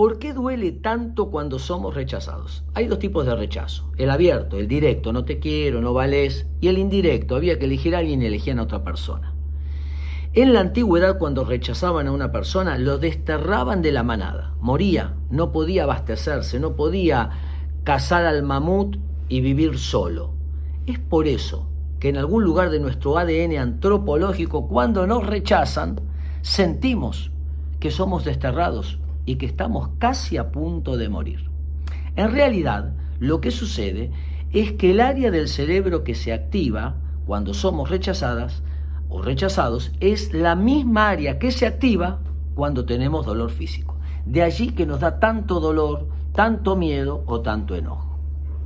¿Por qué duele tanto cuando somos rechazados? Hay dos tipos de rechazo. El abierto, el directo, no te quiero, no vales. Y el indirecto, había que elegir a alguien y elegían a otra persona. En la antigüedad, cuando rechazaban a una persona, lo desterraban de la manada. Moría, no podía abastecerse, no podía cazar al mamut y vivir solo. Es por eso que en algún lugar de nuestro ADN antropológico, cuando nos rechazan, sentimos que somos desterrados y que estamos casi a punto de morir. En realidad, lo que sucede es que el área del cerebro que se activa cuando somos rechazadas o rechazados es la misma área que se activa cuando tenemos dolor físico. De allí que nos da tanto dolor, tanto miedo o tanto enojo.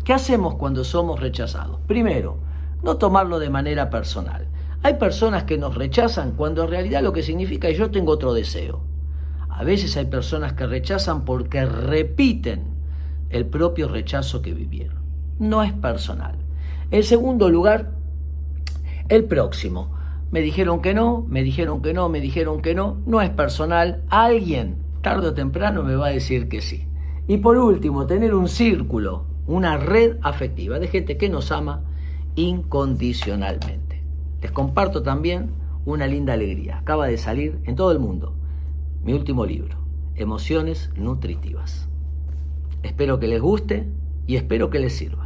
¿Qué hacemos cuando somos rechazados? Primero, no tomarlo de manera personal. Hay personas que nos rechazan cuando en realidad lo que significa es yo tengo otro deseo. A veces hay personas que rechazan porque repiten el propio rechazo que vivieron. No es personal. En segundo lugar, el próximo. Me dijeron que no, me dijeron que no, me dijeron que no. No es personal. Alguien, tarde o temprano, me va a decir que sí. Y por último, tener un círculo, una red afectiva de gente que nos ama incondicionalmente. Les comparto también una linda alegría. Acaba de salir en todo el mundo mi último libro, Emociones Nutritivas. Espero que les guste y espero que les sirva.